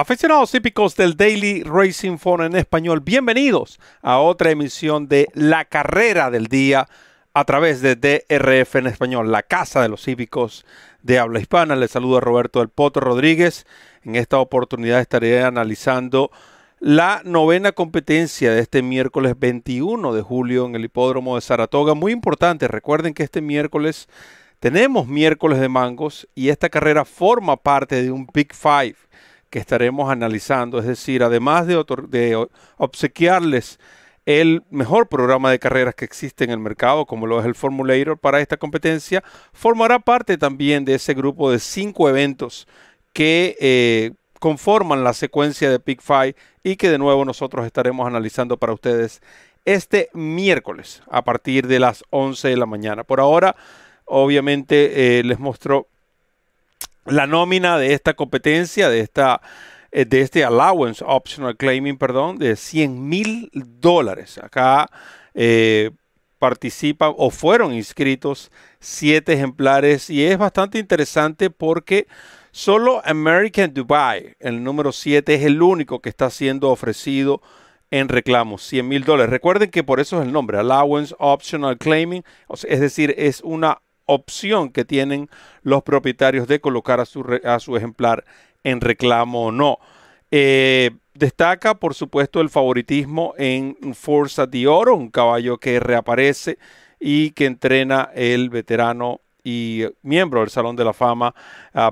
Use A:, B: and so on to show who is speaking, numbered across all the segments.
A: Aficionados típicos del Daily Racing Phone en español, bienvenidos a otra emisión de La Carrera del Día a través de DRF en español, la casa de los hípicos de habla hispana. Les saluda Roberto del Poto Rodríguez. En esta oportunidad estaré analizando la novena competencia de este miércoles 21 de julio en el hipódromo de Saratoga. Muy importante, recuerden que este miércoles tenemos miércoles de mangos y esta carrera forma parte de un Big Five que estaremos analizando. Es decir, además de, obsequiarles el mejor programa de carreras que existe en el mercado, como lo es el Formulator para esta competencia, formará parte también de ese grupo de cinco eventos que eh, conforman la secuencia de Pick Five y que de nuevo nosotros estaremos analizando para ustedes este miércoles a partir de las 11 de la mañana. Por ahora, obviamente, eh, les muestro la nómina de esta competencia, de, esta, eh, de este allowance optional claiming, perdón, de 100 mil dólares. Acá eh, participan o fueron inscritos siete ejemplares y es bastante interesante porque solo American Dubai, el número 7, es el único que está siendo ofrecido en reclamos, 100 mil dólares. Recuerden que por eso es el nombre, Allowance Optional Claiming, es decir, es una opción que tienen los propietarios de colocar a su, a su ejemplar en reclamo o no. Eh, destaca, por supuesto, el favoritismo en Forza de Oro, un caballo que reaparece y que entrena el veterano y miembro del Salón de la Fama,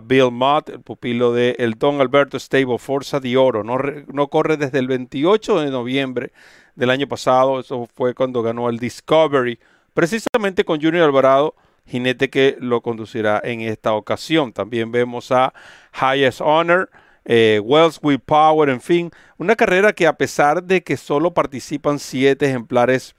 A: Bill Mott, el pupilo de Don Alberto Stable, Forza de Oro. No, no corre desde el 28 de noviembre del año pasado, eso fue cuando ganó el Discovery, precisamente con Junior Alvarado jinete que lo conducirá en esta ocasión. También vemos a Highest Honor, eh, Wells with Power, en fin, una carrera que a pesar de que solo participan siete ejemplares,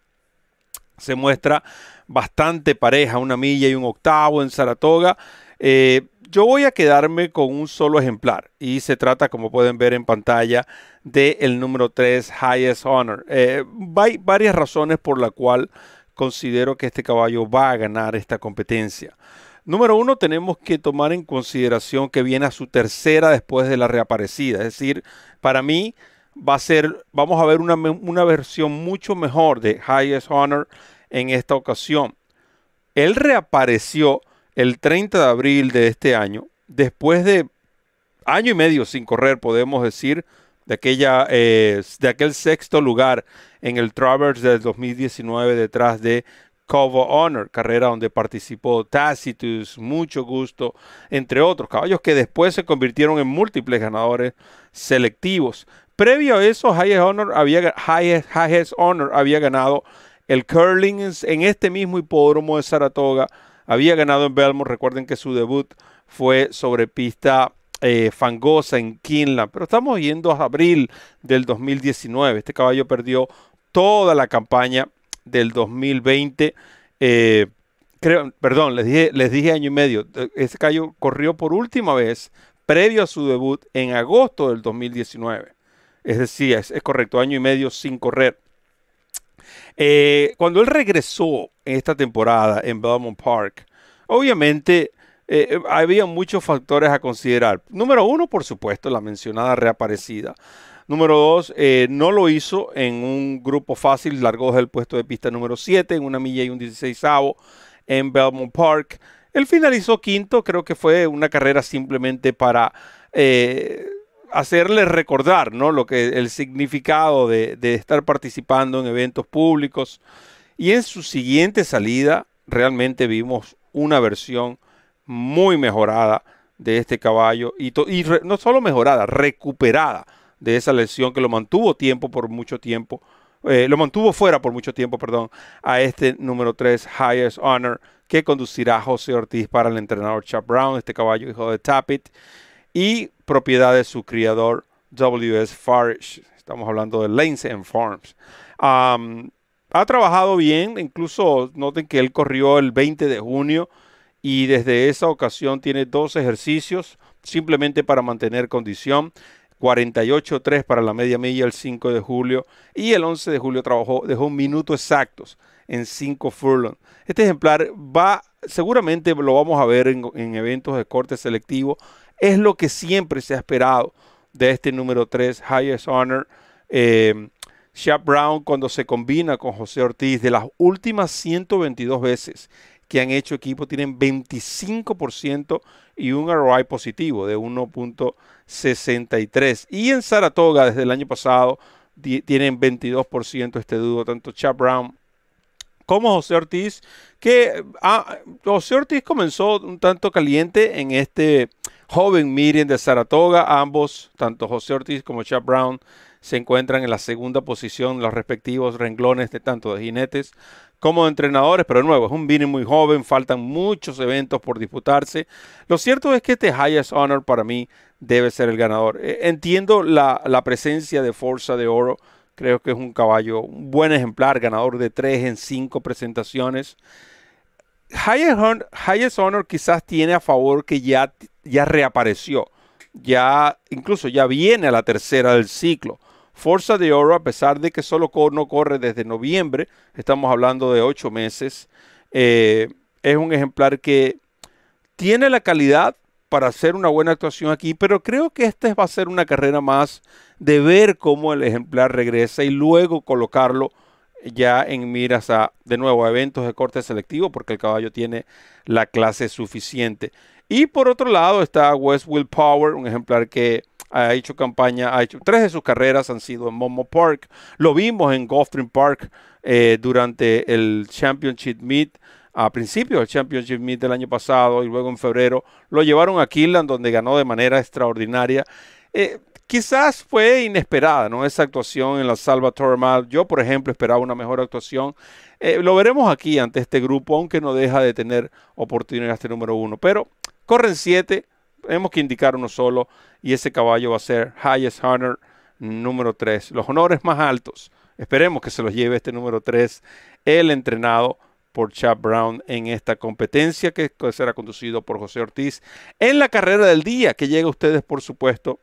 A: se muestra bastante pareja, una milla y un octavo en Saratoga. Eh, yo voy a quedarme con un solo ejemplar y se trata, como pueden ver en pantalla, del el número 3 Highest Honor. Eh, hay varias razones por la cual considero que este caballo va a ganar esta competencia. Número uno, tenemos que tomar en consideración que viene a su tercera después de la reaparecida. Es decir, para mí va a ser, vamos a ver una, una versión mucho mejor de Highest Honor en esta ocasión. Él reapareció el 30 de abril de este año, después de año y medio sin correr, podemos decir, de, aquella, eh, de aquel sexto lugar en el Travers del 2019 detrás de Covo Honor, carrera donde participó Tacitus, mucho gusto, entre otros caballos que después se convirtieron en múltiples ganadores selectivos. Previo a eso, Highest Honor había, Honor había ganado el curling en este mismo hipódromo de Saratoga, había ganado en Belmont, recuerden que su debut fue sobre pista eh, fangosa en Kinland, pero estamos yendo a abril del 2019. Este caballo perdió toda la campaña del 2020. Eh, creo, perdón, les dije, les dije año y medio. Este caballo corrió por última vez previo a su debut en agosto del 2019. Es decir, es, correcto, año y medio sin correr. Eh, cuando él regresó en esta temporada en Belmont Park, obviamente eh, eh, había muchos factores a considerar. Número uno, por supuesto, la mencionada reaparecida. Número dos, eh, no lo hizo en un grupo fácil, largó desde el puesto de pista número 7 en una milla y un 16 en Belmont Park. Él finalizó quinto, creo que fue una carrera simplemente para hacerle recordar ¿no? lo que el significado de, de estar participando en eventos públicos. Y en su siguiente salida realmente vimos una versión muy mejorada de este caballo y, no solo mejorada, recuperada de esa lesión que lo mantuvo tiempo por mucho tiempo, eh, lo mantuvo fuera por mucho tiempo, perdón, a este número 3 Highest Honor que conducirá José Ortiz para el entrenador Chap Brown, este caballo hijo de Tappet y propiedad de su criador W.S. Farish. Estamos hablando de Lanes and Farms. ha trabajado bien, incluso noten que él corrió el 20 de junio y desde esa ocasión tiene dos ejercicios simplemente para mantener condición. 48.3 para la media milla el 5 de julio y el 11 de julio trabajó, dejó un minuto exactos en 5 furlong. Este ejemplar va, seguramente lo vamos a ver en, en eventos de corte selectivo, es lo que siempre se ha esperado de este número 3, Highest Honor. Eh, Brown, cuando se combina con José Ortiz, de las últimas 122 veces que han hecho equipo, tienen 25% y un ROI positivo de 1.63. Y en Saratoga, desde el año pasado, tienen 22% este dúo, tanto Chap Brown como José Ortiz, que ah, José Ortiz comenzó un tanto caliente en este joven meeting de Saratoga. Ambos, tanto José Ortiz como Chap Brown, se encuentran en la segunda posición, los respectivos renglones de tanto de jinetes como entrenadores, pero nuevo, es un meeting muy joven, faltan muchos eventos por disputarse. Lo cierto es que este Highest Honor para mí debe ser el ganador. Eh, entiendo la, la presencia de Forza de Oro Creo que es un caballo, un buen ejemplar, ganador de tres en cinco presentaciones. Highest Honor, quizás tiene a favor que ya, ya reapareció. Ya, incluso ya viene a la tercera del ciclo. Forza de Oro, a pesar de que solo no corre desde noviembre, estamos hablando de ocho meses, eh, es un ejemplar que tiene la calidad para hacer una buena actuación aquí, pero creo que esta va a ser una carrera más de ver cómo el ejemplar regresa y luego colocarlo ya en miras a, de nuevo, a eventos de corte selectivo, porque el caballo tiene la clase suficiente. Y por otro lado está West Will Power, un ejemplar que ha hecho campaña, ha hecho tres de sus carreras han sido en Momo Park. Lo vimos en Gulfstream Park eh, durante el Championship Meet a principios del Championship Meet del año pasado y luego en febrero lo llevaron a Killand donde ganó de manera extraordinaria. Eh, quizás fue inesperada ¿no? esa actuación en la Salvatore Mal. Yo, por ejemplo, esperaba una mejor actuación. Eh, lo veremos aquí ante este grupo, aunque no deja de tener oportunidad este número uno. Pero corren siete, tenemos que indicar uno solo y ese caballo va a ser Highest Honor número tres. Los honores más altos. Esperemos que se los lleve este número tres, el entrenado por Chap Brown en esta competencia que será conducido por José Ortiz en la carrera del día que llega a ustedes por supuesto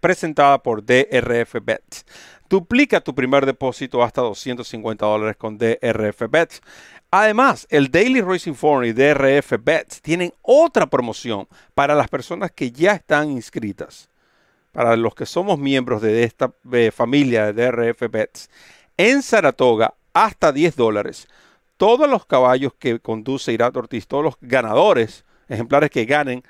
A: presentada por DRF Bets. Duplica tu primer depósito hasta 250 dólares con DRF Bets. Además, el Daily Racing Forum y DRF Bets tienen otra promoción para las personas que ya están inscritas. Para los que somos miembros de esta familia de DRF Bets. En Saratoga, hasta 10 dólares todos los caballos que conduce Irat Ortiz, todos los ganadores, ejemplares que ganen,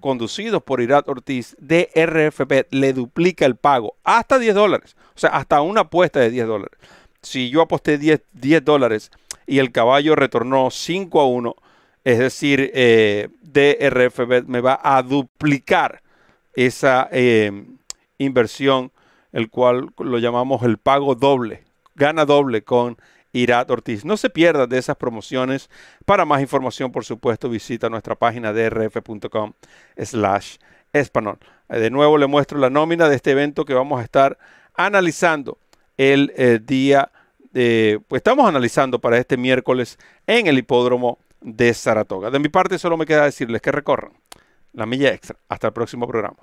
A: conducidos por Irat Ortiz RFP, le duplica el pago hasta 10 dólares. O sea, hasta una apuesta de 10 dólares. Si yo aposté 10, 10 dólares y el caballo retornó 5 a 1, es decir, eh, DRFB me va a duplicar esa eh, inversión, el cual lo llamamos el pago doble. Gana doble con Irat Ortiz. No se pierdan de esas promociones. Para más información, por supuesto, visita nuestra página drf.com slash espanol. Eh, de nuevo le muestro la nómina de este evento que vamos a estar analizando el eh, día de, pues estamos analizando para este miércoles en el hipódromo de Saratoga. De mi parte solo me queda decirles que recorran la milla extra. Hasta el próximo programa.